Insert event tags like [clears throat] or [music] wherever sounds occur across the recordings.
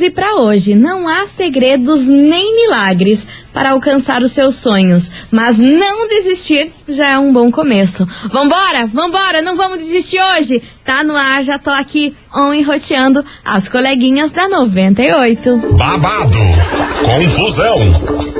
frase para hoje: não há segredos nem milagres para alcançar os seus sonhos, mas não desistir já é um bom começo. Vambora, vambora, não vamos desistir hoje. Tá no ar, já tô aqui on e roteando as coleguinhas da 98. Babado, confusão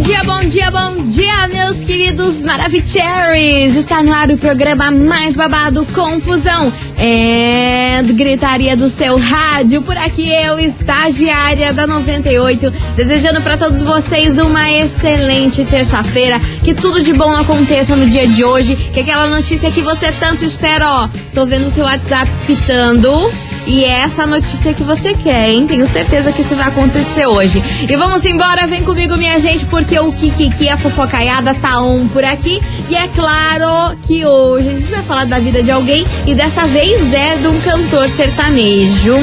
Dia, bom dia, bom dia, meus queridos Maravicheries! Está no ar o programa mais babado Confusão. É gritaria do seu rádio. Por aqui eu, estagiária da 98, desejando para todos vocês uma excelente terça-feira. Que tudo de bom aconteça no dia de hoje. Que aquela notícia que você tanto espera, ó. Tô vendo o teu WhatsApp pitando. E é essa notícia que você quer, hein? Tenho certeza que isso vai acontecer hoje. E vamos embora, vem comigo, minha gente, porque o Kikiki, a fofocaiada, tá on por aqui. E é claro que hoje a gente vai falar da vida de alguém e dessa vez é de um cantor sertanejo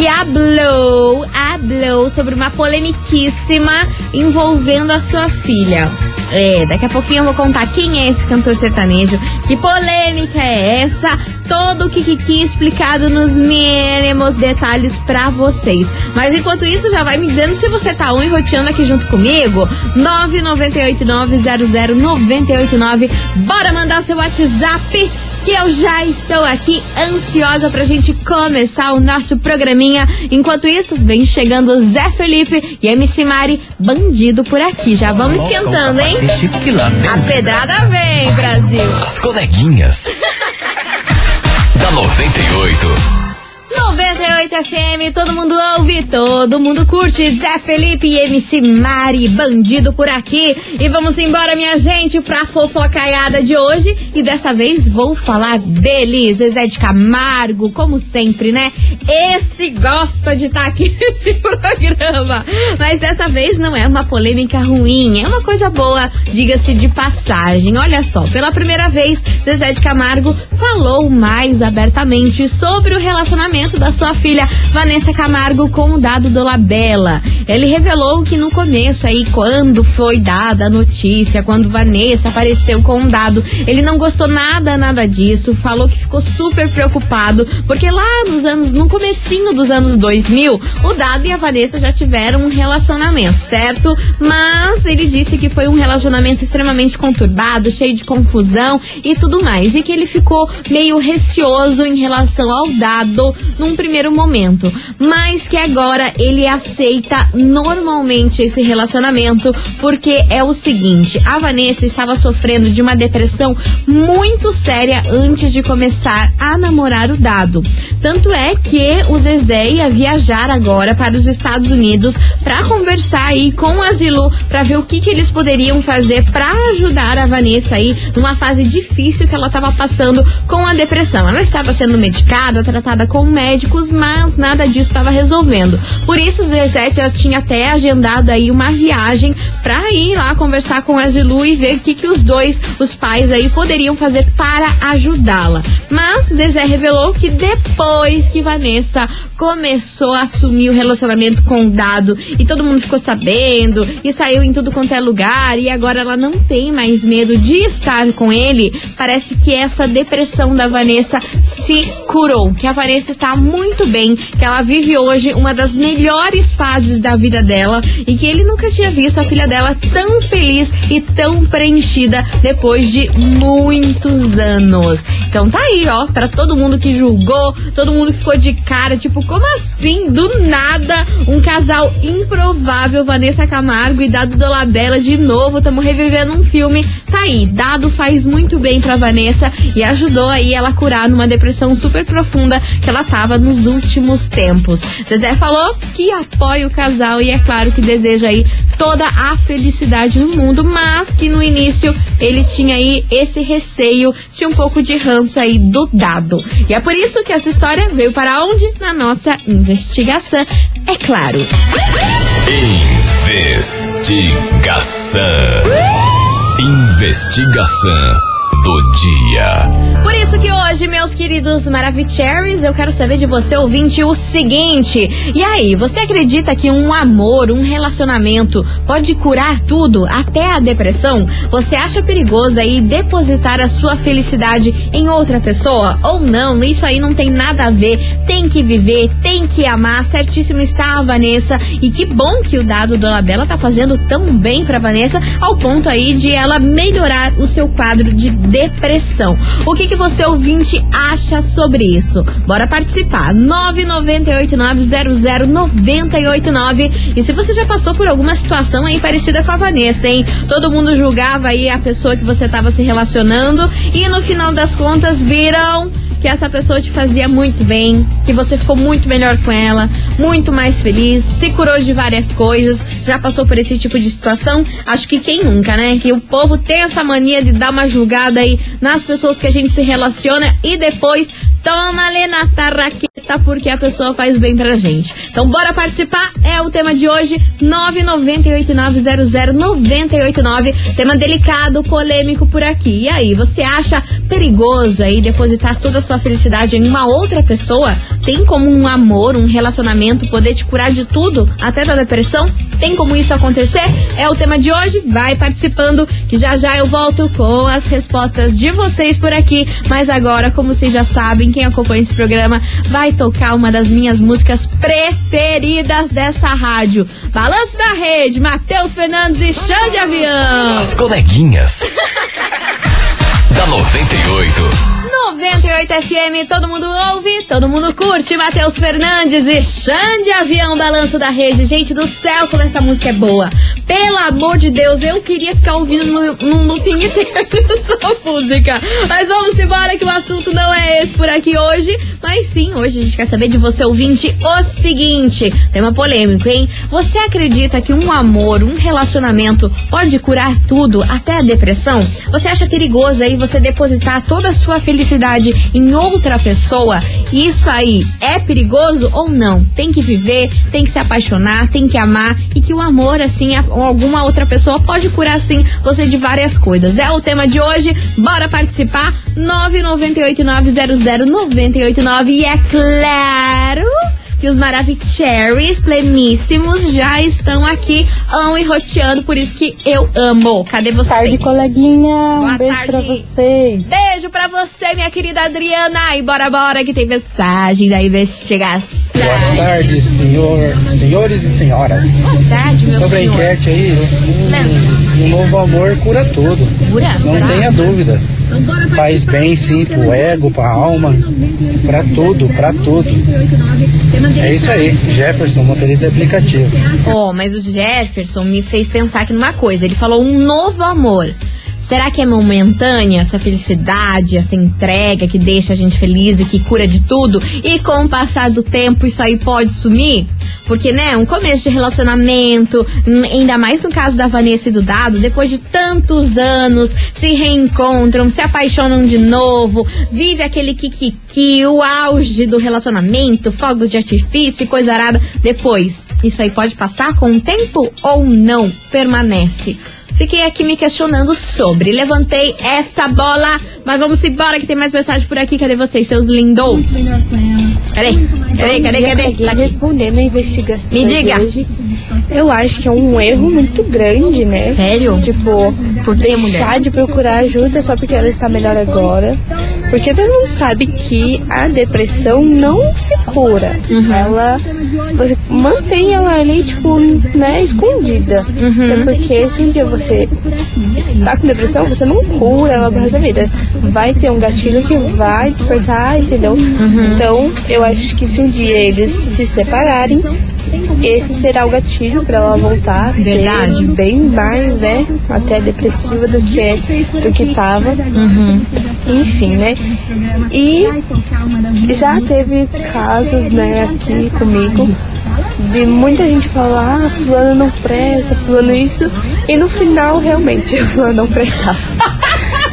que hablou, hablou sobre uma polemiquíssima envolvendo a sua filha. É, daqui a pouquinho eu vou contar quem é esse cantor sertanejo, que polêmica é essa, todo o Kikiki explicado nos mínimos detalhes pra vocês. Mas enquanto isso, já vai me dizendo se você tá um roteando aqui junto comigo. 998900989. Bora mandar seu WhatsApp que eu já estou aqui ansiosa pra gente começar o nosso programinha. Enquanto isso, vem chegando o Zé Felipe e MC Mari, bandido por aqui. Já vamos esquentando, hein? A pedrada vem, Brasil. As coleguinhas. [laughs] da 98. 98 FM, todo mundo ouve, todo mundo curte. Zé Felipe e MC Mari, bandido por aqui. E vamos embora, minha gente, pra fofocaiada de hoje. E dessa vez vou falar dele, Zezé de Camargo, como sempre, né? Esse gosta de estar tá aqui [laughs] nesse programa. Mas dessa vez não é uma polêmica ruim, é uma coisa boa, diga-se de passagem. Olha só, pela primeira vez, Zezé de Camargo falou mais abertamente sobre o relacionamento da sua filha Vanessa Camargo com o dado do Labela. Ele revelou que no começo aí, quando foi dada a notícia, quando Vanessa apareceu com um dado, ele não gostou nada, nada disso, falou que ficou super preocupado, porque lá nos anos, no comecinho dos anos 2000, o Dado e a Vanessa já tiveram um relacionamento, certo? Mas ele disse que foi um relacionamento extremamente conturbado, cheio de confusão e tudo mais, e que ele ficou meio receoso em relação ao Dado num primeiro momento, mas que agora ele aceita normalmente esse relacionamento porque é o seguinte: a Vanessa estava sofrendo de uma depressão muito séria antes de começar a namorar o Dado. Tanto é que o Zezé ia viajar agora para os Estados Unidos para conversar aí com a Zilu para ver o que, que eles poderiam fazer para ajudar a Vanessa aí numa fase difícil que ela estava passando com a depressão. Ela estava sendo medicada, tratada com médicos, mas nada disso estava resolvendo. Por isso, o Zezé já tinha até agendado aí uma viagem para ir lá conversar com a Zilu e ver o que, que os dois, os pais aí, poderiam fazer para ajudá-la. Mas Zezé revelou que depois que Vanessa começou a assumir o relacionamento com o Dado e todo mundo ficou sabendo e saiu em tudo quanto é lugar e agora ela não tem mais medo de estar com ele, parece que essa depressão da Vanessa se curou, que a Vanessa está muito bem, que ela vive hoje uma das melhores fases da vida dela e que ele nunca tinha visto a filha dela tão feliz e tão preenchida depois de muitos anos. Então tá aí, ó, para todo mundo que julgou, todo mundo que ficou de cara, tipo, como assim? Do nada, um casal improvável, Vanessa Camargo e Dado Dolabella de novo, estamos revivendo um filme. Tá aí, Dado faz muito bem pra Vanessa e ajudou aí ela a curar numa depressão super profunda que ela tava estava nos últimos tempos. Zezé falou que apoia o casal e é claro que deseja aí toda a felicidade no mundo, mas que no início ele tinha aí esse receio, tinha um pouco de ranço aí do dado. E é por isso que essa história veio para onde? Na nossa investigação, é claro. Investigação. Investigação do dia. Hoje, meus queridos Maravicheries, eu quero saber de você, ouvinte, o seguinte. E aí, você acredita que um amor, um relacionamento pode curar tudo, até a depressão? Você acha perigoso aí depositar a sua felicidade em outra pessoa? Ou não? Isso aí não tem nada a ver. Tem que viver, tem que amar. Certíssimo está a Vanessa. E que bom que o dado do Labela tá fazendo tão bem pra Vanessa, ao ponto aí de ela melhorar o seu quadro de depressão. O que, que você ouvinte acha sobre isso? Bora participar. 998900989. E se você já passou por alguma situação aí parecida com a Vanessa, hein? Todo mundo julgava aí a pessoa que você estava se relacionando e no final das contas viram que essa pessoa te fazia muito bem, que você ficou muito melhor com ela, muito mais feliz, se curou de várias coisas, já passou por esse tipo de situação? Acho que quem nunca, né? Que o povo tem essa mania de dar uma julgada aí nas pessoas que a gente se relaciona e depois toma na tarraqueta porque a pessoa faz bem pra gente. Então bora participar, é o tema de hoje, 998900989, tema delicado, polêmico por aqui. E aí, você acha perigoso aí depositar toda a sua felicidade em uma outra pessoa? Tem como um amor, um relacionamento poder te curar de tudo, até da depressão? Tem como isso acontecer? É o tema de hoje, vai participando que já já eu volto com as respostas de vocês por aqui. Mas agora, como vocês já sabem, quem acompanha esse programa vai tocar uma das minhas músicas preferidas dessa rádio. Balanço da Rede, Matheus Fernandes e Xande Avião. As coleguinhas. [laughs] da 98. 98 FM, todo mundo ouve, todo mundo curte. Matheus Fernandes e Xande Avião, balanço da rede. Gente do céu, como essa música é boa. Pelo amor de Deus, eu queria ficar ouvindo no, no looping inteiro [laughs] essa música. Mas vamos embora que o assunto não é esse por aqui hoje. Mas sim, hoje a gente quer saber de você, ouvinte, o seguinte. Tema polêmico, hein? Você acredita que um amor, um relacionamento pode curar tudo, até a depressão? Você acha perigoso aí você depositar toda a sua felicidade em outra pessoa, isso aí é perigoso ou não? Tem que viver, tem que se apaixonar, tem que amar e que o amor, assim, alguma outra pessoa pode curar, assim, você de várias coisas. É o tema de hoje, bora participar? 998900989 e é claro que os Maravicheries pleníssimos já estão aqui, amo e roteando, por isso que eu amo. Cadê você? Tarde, coleguinha. Boa um beijo tarde. pra vocês. Beijo pra você, minha querida Adriana. E bora, bora, que tem mensagem da investigação. Boa tarde, senhor, senhores e senhoras. Boa tarde, meu Sobre a senhor. enquete aí, um, um novo amor cura tudo. Cura? Não Será? tenha dúvida. Faz bem sim pro ego, pra alma, pra tudo, pra tudo. É isso aí, Jefferson, motorista de aplicativo. Oh, mas o Jefferson me fez pensar aqui numa coisa. Ele falou um novo amor. Será que é momentânea essa felicidade, essa entrega que deixa a gente feliz e que cura de tudo? E com o passar do tempo isso aí pode sumir? Porque, né, um começo de relacionamento, hum, ainda mais no caso da Vanessa e do Dado, depois de tantos anos, se reencontram, se apaixonam de novo, vive aquele kikiki, o auge do relacionamento, fogos de artifício e coisa arada. Depois, isso aí pode passar com o tempo ou não permanece? Fiquei aqui me questionando sobre. Levantei essa bola, mas vamos embora que tem mais mensagem por aqui. Cadê vocês, seus lindos? Cadê? Cadê, cadê, cadê? Aqui Tá respondendo a investigação Me diga. hoje, eu acho que é um erro muito grande, né? Sério? Tipo, Por que, mulher? deixar de procurar ajuda só porque ela está melhor agora. Porque todo mundo sabe que a depressão não se cura. Uhum. Ela. Você mantém ela ali, tipo, né, escondida. Uhum. É porque se um dia você está com depressão, você não cura ela pro resto da vida. Vai ter um gatilho que vai despertar, entendeu? Uhum. Então, eu acho que se um dia eles se separarem, esse será o gatilho para ela voltar a ser bem mais, né, até depressiva do que é, do que tava. Uhum. Enfim, né? E já teve casos, né, aqui comigo de muita gente falar, ah, fulano não presta, fulano isso, e no final realmente [laughs] fulano não prestava.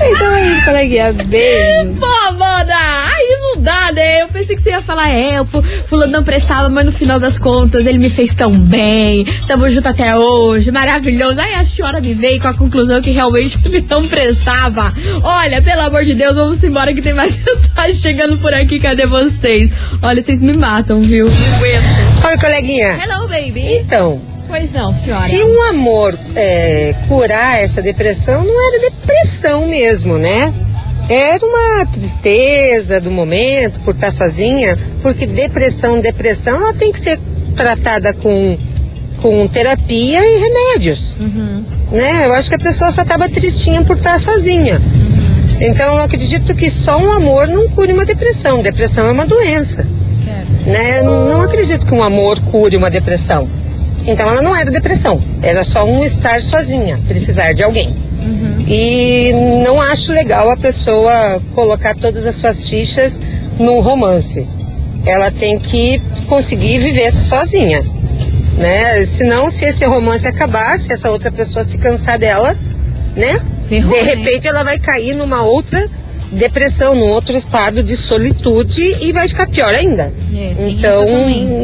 então é isso, coleguinha. Beijos. Pô, Amanda! Aí dá, né? Eu pensei que você ia falar, é, o fu- fulano não prestava, mas no final das contas ele me fez tão bem. Tamo junto até hoje, maravilhoso. Aí a senhora me veio com a conclusão que realmente [laughs] ele não prestava. Olha, pelo amor de Deus, vamos embora que tem mais [laughs] mensagem chegando por aqui. Cadê vocês? Olha, vocês me matam, viu? Não aguento. Oi, coleguinha. Hello, baby. Então, Pois não, senhora. se um amor é, curar essa depressão, não era depressão mesmo, né? Era uma tristeza do momento por estar sozinha, porque depressão, depressão, ela tem que ser tratada com, com terapia e remédios, Uhum. né? Eu acho que a pessoa só estava tristinha por estar sozinha. Então, eu acredito que só um amor não cure uma depressão. Depressão é uma doença Certo. né? Não, não acredito que um amor cure uma depressão. Então ela não era depressão, era só um estar sozinha, precisar de alguém. E não acho legal a pessoa colocar todas as suas fichas num romance. Ela tem que conseguir viver sozinha, né? Senão, se esse romance acabar, se essa outra pessoa se cansar dela, né? Ferrou, de né? repente ela vai cair numa outra depressão, num outro estado de solitude e vai ficar pior ainda. É, então,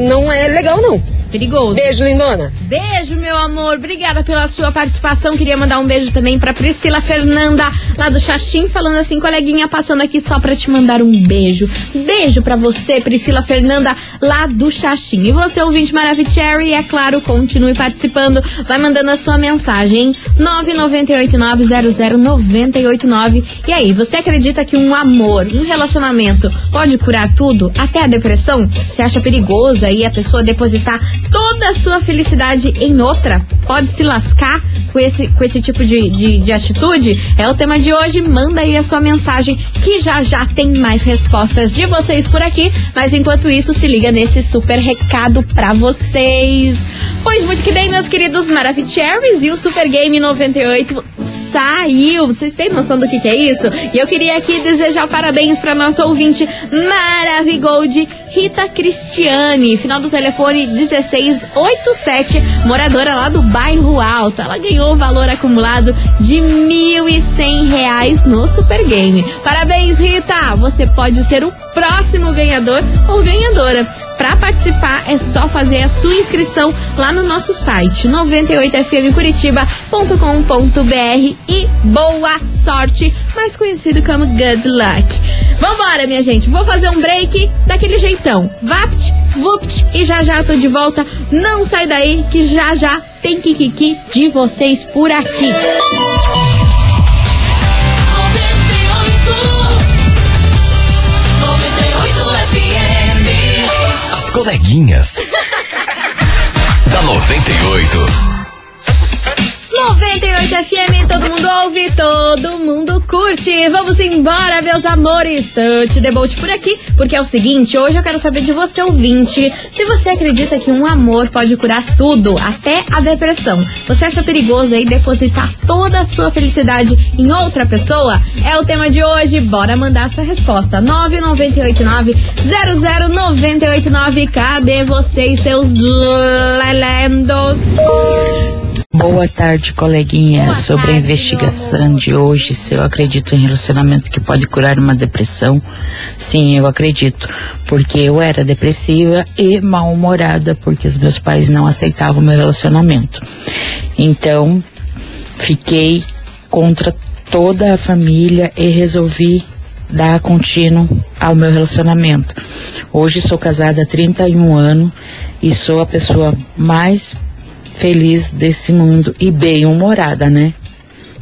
não é legal não. Perigoso. Beijo, lindona. Beijo, meu amor. Obrigada pela sua participação. Queria mandar um beijo também pra Priscila Fernanda, lá do Xaxim, falando assim, coleguinha, passando aqui só pra te mandar um beijo. Beijo pra você, Priscila Fernanda, lá do Xaxim. E você, ouvinte Maravicherry, é claro, continue participando. Vai mandando a sua mensagem, hein? 998900989. E aí, você acredita que um amor, um relacionamento pode curar tudo? Até a depressão? Você acha perigoso aí a pessoa depositar toda a sua felicidade em outra? Pode se lascar com esse, com esse tipo de, de, de atitude? É o tema de hoje. Manda aí a sua mensagem que já já tem mais respostas de vocês por aqui. Mas enquanto isso, se liga nesse super recado pra vocês. Pois muito que bem, meus queridos Maravicheries e o Super Game 98 saiu. Vocês têm noção do que, que é isso? E eu queria aqui desejar parabéns para nosso ouvinte Maravigold, Rita Cristiane, final do telefone 1687, moradora lá do bairro Alto. Ela ganhou o valor acumulado de 1.100 reais no Super Game. Parabéns, Rita! Você pode ser o próximo ganhador ou ganhadora. Para participar é só fazer a sua inscrição lá no nosso site 98fmcuritiba.com.br e boa sorte, mais conhecido como good luck. Vambora, minha gente, vou fazer um break daquele jeitão. Vapt, vupt e já já tô de volta. Não sai daí que já já tem kikiki de vocês por aqui. As coleguinhas. [laughs] da 98. 98 FM, todo mundo ouve, todo mundo curte. Vamos embora, meus amores. The boat por aqui, porque é o seguinte, hoje eu quero saber de você, ouvinte, se você acredita que um amor pode curar tudo, até a depressão. Você acha perigoso aí depositar toda a sua felicidade em outra pessoa? É o tema de hoje, bora mandar a sua resposta. 9989 00989. Cadê vocês, seus lendos? Boa tarde, coleguinha. Boa Sobre tarde, a investigação de hoje, se eu acredito em relacionamento que pode curar uma depressão, sim, eu acredito. Porque eu era depressiva e mal-humorada, porque os meus pais não aceitavam o meu relacionamento. Então, fiquei contra toda a família e resolvi dar contínuo ao meu relacionamento. Hoje sou casada há 31 anos e sou a pessoa mais feliz desse mundo e bem humorada, né?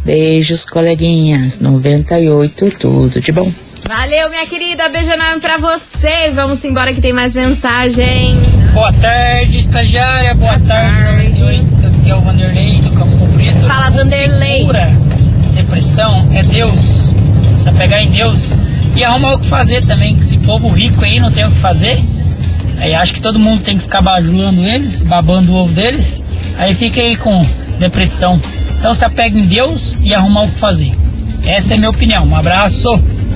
Beijos, coleguinhas. 98, tudo de bom. Valeu, minha querida. Beijo enorme pra você. Vamos embora que tem mais mensagem. Boa tarde, estagiária. Boa, tarde. 98, aqui é o Vanderlei do Campo Comprido. Fala, Vanderlei. Cura, depressão é Deus. Você pegar em Deus e arrumar o que fazer também. Que esse povo rico aí não tem o que fazer. Aí acho que todo mundo tem que ficar bajulando eles, babando o ovo deles. Aí fica aí com depressão. Então se apega em Deus e arrumar o que fazer. Essa é a minha opinião. Um abraço.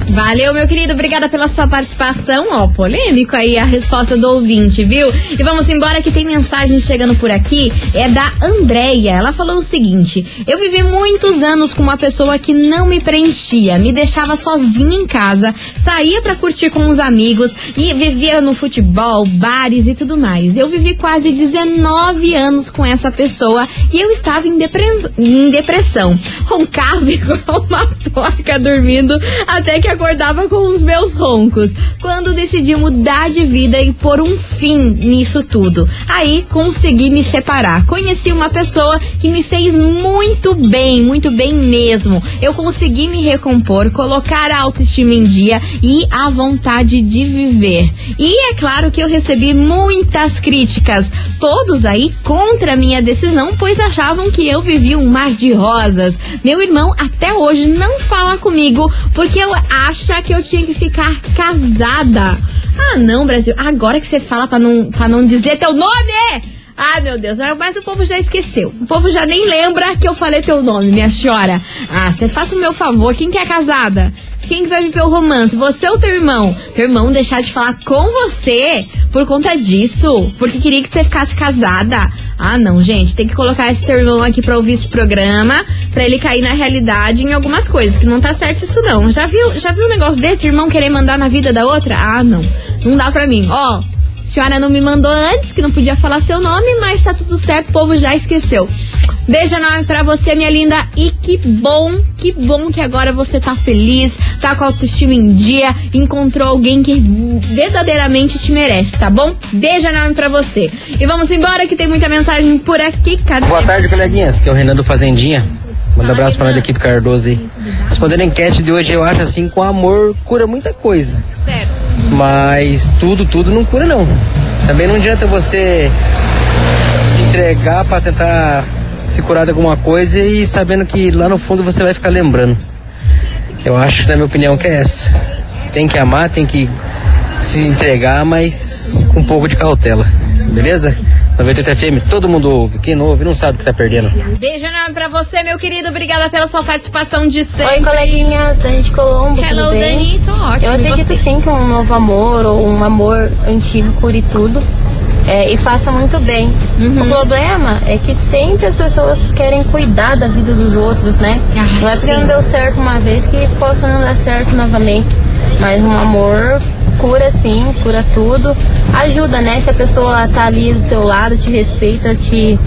Valeu, meu querido. Obrigada pela sua participação. Ó, polêmico aí a resposta do ouvinte, viu? E vamos embora que tem mensagem chegando por aqui. É da Andréia. Ela falou o seguinte: Eu vivi muitos anos com uma pessoa que não me preenchia, me deixava sozinha em casa, saía pra curtir com os amigos e vivia no futebol, bares e tudo mais. Eu vivi quase 19 anos com essa pessoa e eu estava em, depre- em depressão. Roncava [laughs] igual uma porca dormindo até que acordava com os meus roncos. Quando decidi mudar de vida e pôr um fim nisso tudo, aí consegui me separar. Conheci uma pessoa que me fez muito bem, muito bem mesmo. Eu consegui me recompor, colocar a autoestima em dia e a vontade de viver. E é claro que eu recebi muitas críticas, todos aí contra a minha decisão, pois achavam que eu vivia um mar de rosas. Meu irmão até hoje não fala comigo porque eu acha que eu tinha que ficar casada. Ah, não, Brasil. Agora que você fala pra não, pra não dizer teu nome! Ai, meu Deus, mas o povo já esqueceu. O povo já nem lembra que eu falei teu nome, minha senhora. Ah, você faça o meu favor, quem que é casada? Quem que vai viver o romance? Você ou teu irmão? Teu irmão deixar de falar com você por conta disso? Porque queria que você ficasse casada? Ah, não, gente, tem que colocar esse teu irmão aqui pra ouvir esse programa, pra ele cair na realidade em algumas coisas, que não tá certo isso não. Já viu, já viu um negócio desse, irmão querer mandar na vida da outra? Ah, não. Não dá pra mim. Ó, a senhora não me mandou antes, que não podia falar seu nome, mas tá tudo certo, o povo já esqueceu. Beijo enorme pra você, minha linda. E que bom, que bom que agora você tá feliz, tá com a autoestima em dia, encontrou alguém que verdadeiramente te merece, tá bom? Beijo enorme pra você. E vamos embora que tem muita mensagem por aqui. Cadê? Boa tarde, coleguinhas. Que é o Renan do Fazendinha. Manda um abraço pra nós da equipe Cardoso aí. Respondendo a enquete de hoje, eu acho assim, com amor cura muita coisa. Certo. Mas tudo, tudo não cura não. Também não adianta você se entregar pra tentar se curar de alguma coisa e sabendo que lá no fundo você vai ficar lembrando. Eu acho, na minha opinião, que é essa. Tem que amar, tem que se entregar, mas com um pouco de cautela. Beleza? 98 FM, todo mundo ouve. Quem não ouve não sabe o que tá perdendo. Beijo enorme pra você, meu querido. Obrigada pela sua participação de sempre. Oi, coleguinhas, Dani de Colombo, Hello, tudo bem? Dani, tô ótimo. Eu acredito você? sim que um novo amor ou um amor antigo cure tudo é, e faça muito bem. Uhum. O problema é que sempre as pessoas querem cuidar da vida dos outros, né? Ah, não é porque sim. não deu certo uma vez que possa não dar certo novamente. Mas um amor cura sim, cura tudo. Ajuda, né? Se a pessoa tá ali do teu lado, te respeita, te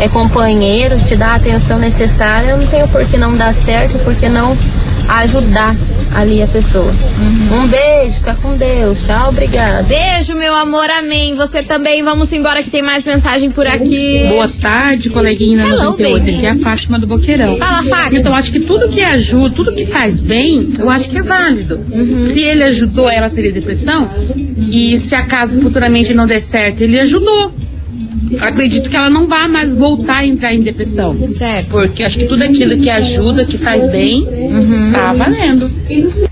é companheiro, te dá a atenção necessária, não tem por que não dar certo, por que ajudar ali a pessoa. Um beijo, fica com Deus. Tchau, obrigada. Beijo, meu amor, amém. Você também. Vamos embora que tem mais mensagem por aqui. Boa tarde, coleguinha da Hello, 98. baby. Aqui é a Fátima do Boqueirão. Fala, Fátima. Então, eu acho que tudo que ajuda, tudo que faz bem, eu acho que é válido. Uhum. Se ele ajudou ela a sair da depressão, e se acaso futuramente não der certo, ele ajudou. Acredito que ela não vai mais voltar a entrar em depressão. Certo. Porque acho que tudo aquilo que ajuda, que faz bem, Uhum. tá valendo.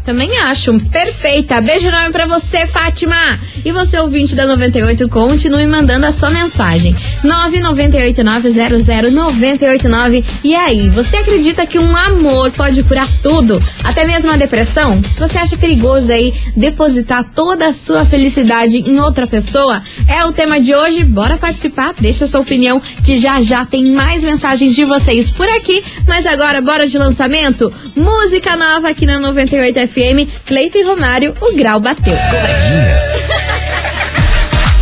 Também acho. Perfeita. Beijo enorme pra você, Fátima. E você, ouvinte da 98, continue mandando a sua mensagem. 998900989. E aí, você acredita que um amor pode curar tudo? Até mesmo a depressão? Você acha perigoso aí depositar toda a sua felicidade em outra pessoa? É o tema de hoje. Bora participar. Deixa a sua opinião, que já já tem mais mensagens de vocês por aqui. Mas agora, bora de lançamento? Música nova aqui na 98 FM. Cleiton e Romário, o grau bateu. Coleguinhas.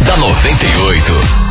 [laughs] da 98.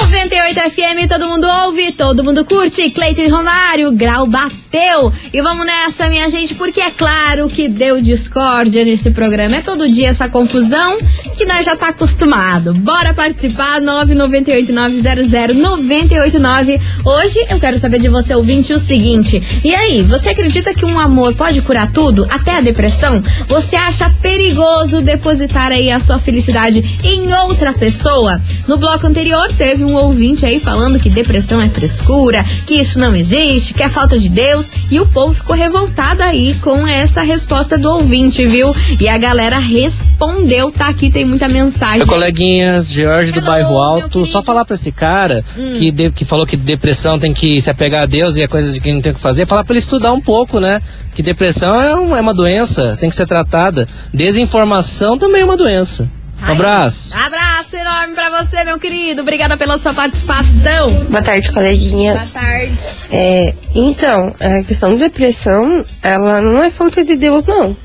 98 FM, todo mundo ouve, todo mundo curte. Cleiton e Romário, grau bateu. E vamos nessa, minha gente, porque é claro que deu discórdia nesse programa. É todo dia essa confusão que nós já tá acostumado. Bora participar, 998900989. Hoje eu quero saber de você, ouvinte, o seguinte. E aí, você acredita que um amor pode curar tudo, até a depressão? Você acha perigoso depositar aí a sua felicidade em outra pessoa? No bloco anterior teve teve um ouvinte aí falando que depressão é frescura, que isso não existe, que é falta de Deus. E o povo ficou revoltado aí com essa resposta do ouvinte, viu? E a galera respondeu, tá aqui, tem muita mensagem. Meu coleguinhas, George do Bairro Alto, só falar pra esse cara hum. que, de, que falou que depressão tem que se apegar a Deus e é coisa de que não tem o que fazer, falar pra ele estudar um pouco, né? Que depressão é, um, é uma doença, tem que ser tratada. Desinformação também é uma doença. Um abraço. Abraço enorme pra você, meu querido. Obrigada pela sua participação. Boa tarde, coleguinhas. Boa tarde. É, então, a questão da depressão, ela não é falta de Deus, não.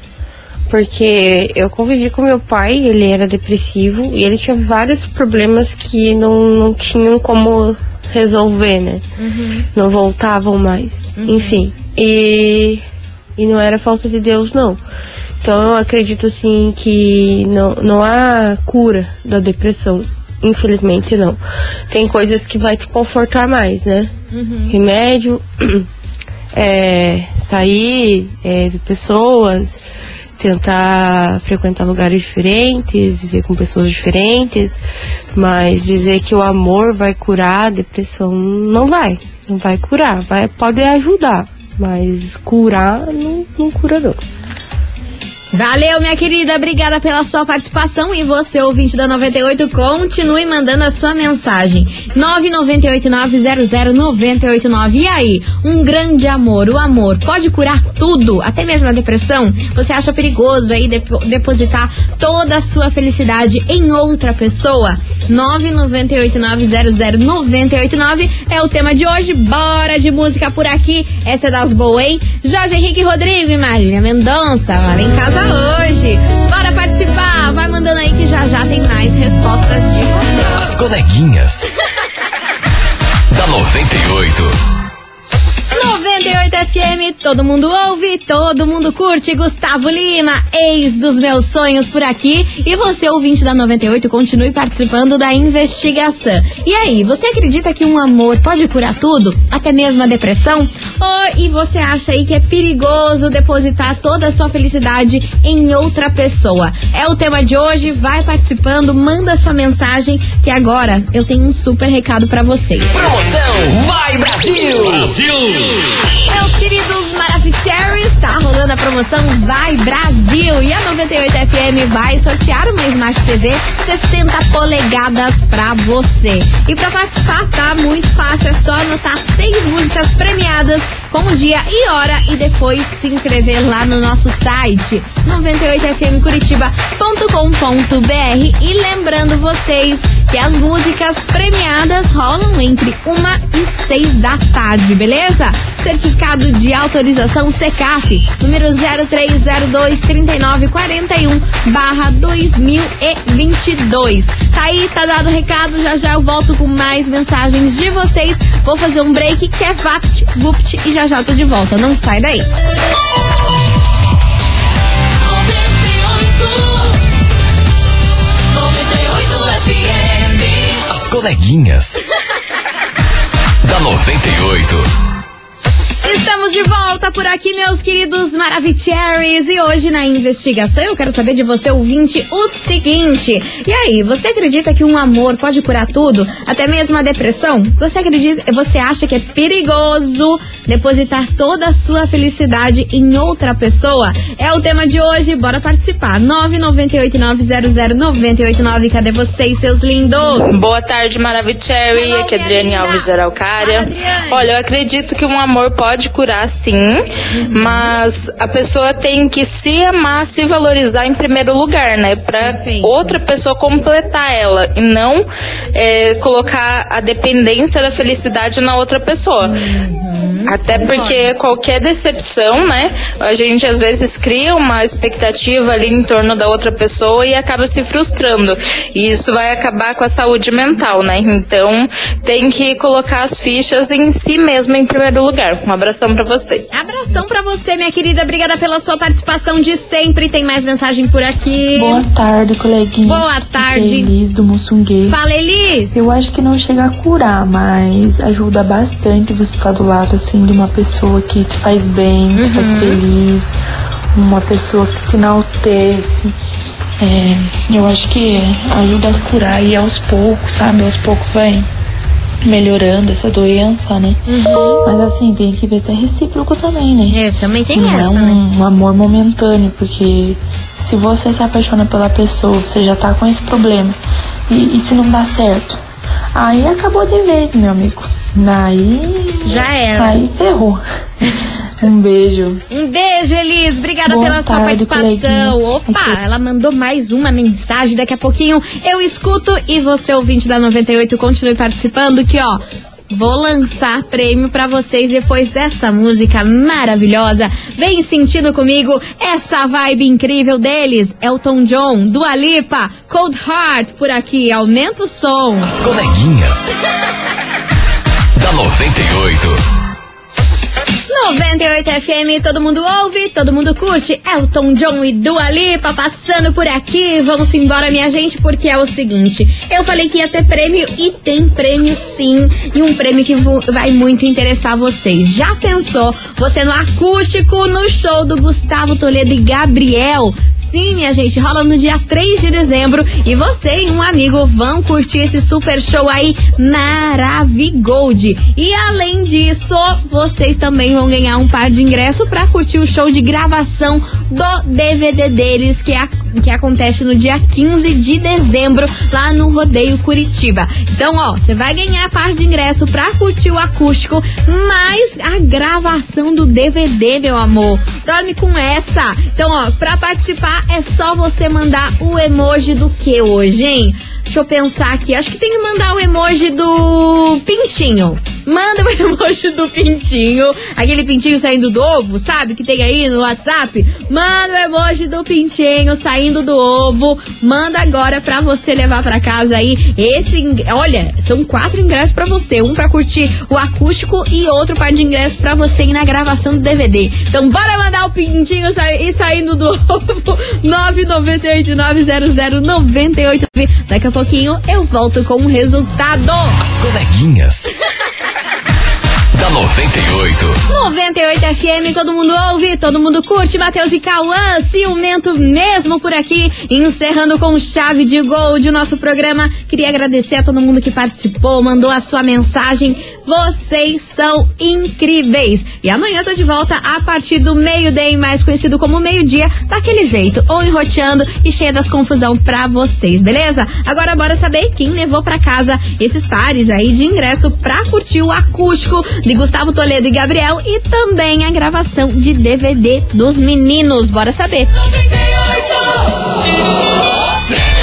Porque eu convivi com meu pai, ele era depressivo e ele tinha vários problemas que não, não tinham como resolver, né? Uhum. Não voltavam mais. Uhum. Enfim. E, e não era falta de Deus, não. Então eu acredito assim que não, não há cura da depressão. Infelizmente não. Tem coisas que vai te confortar mais, né? Uhum. Remédio, [clears throat] é, sair, é, ver pessoas, tentar frequentar lugares diferentes, ver com pessoas diferentes, mas dizer que o amor vai curar a depressão não vai, não vai curar, vai pode ajudar, mas curar não, não cura não. Valeu, minha querida. Obrigada pela sua participação. E você, ouvinte da 98, continue mandando a sua mensagem. 998900989. E aí, um grande amor, o amor pode curar tudo, até mesmo a depressão? Você acha perigoso aí depositar toda a sua felicidade em outra pessoa? 998900989 é o tema de hoje. Bora de música por aqui. Essa é das boas, hein? Jorge Henrique Rodrigo e Marília Mendonça. Lá em casa hoje. Bora participar! Vai mandando aí que já já tem mais respostas de você. As coleguinhas. [laughs] da 98. 98 FM, todo mundo ouve, todo mundo curte. Gustavo Lima, ex dos meus sonhos por aqui. E você, ouvinte da 98, continue participando da investigação. E aí, você acredita que um amor pode curar tudo? Até mesmo a depressão? Ou e você acha aí que é perigoso depositar toda a sua felicidade em outra pessoa? É o tema de hoje, vai participando, manda sua mensagem, que agora eu tenho um super recado para vocês. Promoção Vai Brasil! Brasil! Meus queridos Maravicheries, tá rolando a promoção Vai Brasil e a 98 FM vai sortear uma Smart TV 60 polegadas pra você. E pra participar tá muito fácil, é só anotar seis músicas premiadas com o dia e hora e depois se inscrever lá no nosso site 98fmcuritiba.com.br e lembrando vocês que as músicas premiadas rolam entre uma e seis da tarde, beleza? Certificado de autorização CECAF, número 0302 3941 barra 2022. Tá aí, tá dado o recado, já já eu volto com mais mensagens de vocês. Vou fazer um break que é VAPT, VUPT e já já tô de volta. Não sai daí. As coleguinhas. [laughs] da 98. De volta por aqui, meus queridos Maravicheries. E hoje na investigação eu quero saber de você, ouvinte, o seguinte. E aí, você acredita que um amor pode curar tudo? Até mesmo a depressão? Você acredita, você acha que é perigoso depositar toda a sua felicidade em outra pessoa? É o tema de hoje, bora participar. 998900989. Cadê vocês, seus lindos? Boa tarde, Maravicherry. Aqui é Adriane Alves de Araucária. Olha, eu acredito que um amor pode pode sim, mas a pessoa tem que se amar, se valorizar em primeiro lugar, né? Pra Perfeito. outra pessoa completar ela e não é, colocar a dependência da felicidade na outra pessoa. Uhum. Até porque qualquer decepção, né? A gente às vezes cria uma expectativa ali em torno da outra pessoa e acaba se frustrando. E isso vai acabar com a saúde mental, né? Então tem que colocar as fichas em si mesmo em primeiro lugar. Um abração para vocês. Abração para você, minha querida. Obrigada pela sua participação de sempre. Tem mais mensagem por aqui. Boa tarde, coleguinha. Boa tarde. Elis do Mussunguei. Fala, Elis. Eu acho que não chega a curar, mas ajuda bastante você estar do lado, assim, de uma pessoa que te faz bem, uhum. te faz uhum. feliz, uma pessoa que te enaltece. É, eu acho que ajuda a curar e aos poucos, sabe? Aos poucos vai melhorando essa doença, né? Mas assim, tem que ver se é recíproco também, né? É, também tem não essa, é um, né? um amor momentâneo, porque se você se apaixona pela pessoa, você já tá com esse problema, e, e se não dá certo, aí acabou de vez, meu amigo. Aí. Já era. Aí ferrou. Um beijo. Um beijo, Elis. Obrigada Boa pela sua tarde, participação. coleguinha. Opa, ela mandou mais uma mensagem. Daqui a pouquinho eu escuto e você, ouvinte da 98, continue participando. Que ó. Vou lançar prêmio pra vocês depois dessa música maravilhosa. Vem sentindo comigo essa vibe incrível deles. Elton John, Dua Lipa, Cold Heart por aqui. Aumenta o som. As coleguinhas. [laughs] da 98. 98 FM, todo mundo ouve, todo mundo curte. Elton John e Dua Lipa passando por aqui. Vamos embora, minha gente, porque é o seguinte: eu falei que ia ter prêmio e tem prêmio sim. E um prêmio que vai muito interessar vocês. Já pensou você no acústico no show do Gustavo Toledo e Gabriel? Sim, minha gente, rola no dia 3 de dezembro. E você e um amigo vão curtir esse super show aí Maravigold. E além disso, vocês também vão ganhar um par de ingresso pra curtir o show de gravação do DVD deles, que, é, que acontece no dia 15 de dezembro, lá no Rodeio Curitiba. Então, ó, você vai ganhar par de ingresso pra curtir o acústico, mais a gravação do DVD, meu amor. Dorme com essa. Então, ó, pra participar é só você mandar o emoji do que hoje, hein? Deixa eu pensar aqui. Acho que tem que mandar o emoji do pintinho. Manda o [laughs] emoji do pintinho. Aquele pintinho saindo do ovo, sabe? Que tem aí no WhatsApp. Manda o emoji do pintinho saindo do ovo. Manda agora pra você levar pra casa aí esse. Olha, são quatro ingressos pra você. Um pra curtir o acústico e outro par de ingressos pra você ir na gravação do DVD. Então bora mandar o pintinho sa ir saindo do [laughs] ovo. 998-900-989. Daqui a pouquinho eu volto com o resultado. As coleguinhas. [laughs] da 98. 98 FM, todo mundo ouve, todo mundo curte. Matheus e Cauã, ciumento mesmo por aqui. Encerrando com chave de gol de nosso programa. Queria agradecer a todo mundo que participou, mandou a sua mensagem. Vocês são incríveis. E amanhã tô de volta a partir do meio-dia, mais conhecido como meio-dia, daquele jeito, ou enroteando e cheia das confusão pra vocês, beleza? Agora bora saber quem levou pra casa esses pares aí de ingresso pra curtir o acústico de Gustavo Toledo e Gabriel e também a gravação de DVD dos meninos. Bora saber. 98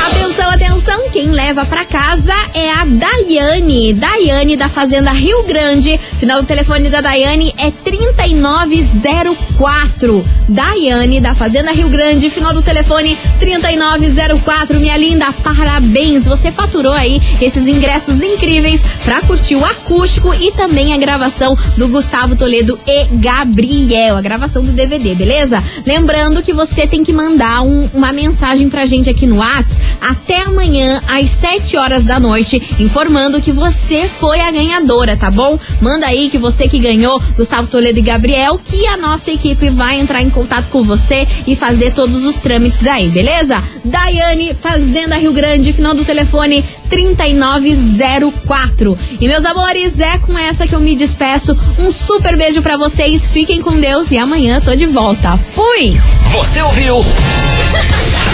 quem leva para casa é a Daiane. Daiane da Fazenda Rio Grande. Final do telefone da Daiane é 3904. Daiane da Fazenda Rio Grande. Final do telefone 3904. Minha linda, parabéns. Você faturou aí esses ingressos incríveis para curtir o acústico e também a gravação do Gustavo Toledo e Gabriel. A gravação do DVD, beleza? Lembrando que você tem que mandar um, uma mensagem pra gente aqui no WhatsApp até amanhã às 7 horas da noite, informando que você foi a ganhadora, tá bom? Manda aí que você que ganhou, Gustavo Toledo e Gabriel, que a nossa equipe vai entrar em contato com você e fazer todos os trâmites aí, beleza? Daiane, Fazenda Rio Grande, final do telefone 3904. E meus amores, é com essa que eu me despeço. Um super beijo pra vocês, fiquem com Deus e amanhã tô de volta. Fui! Você ouviu? [laughs]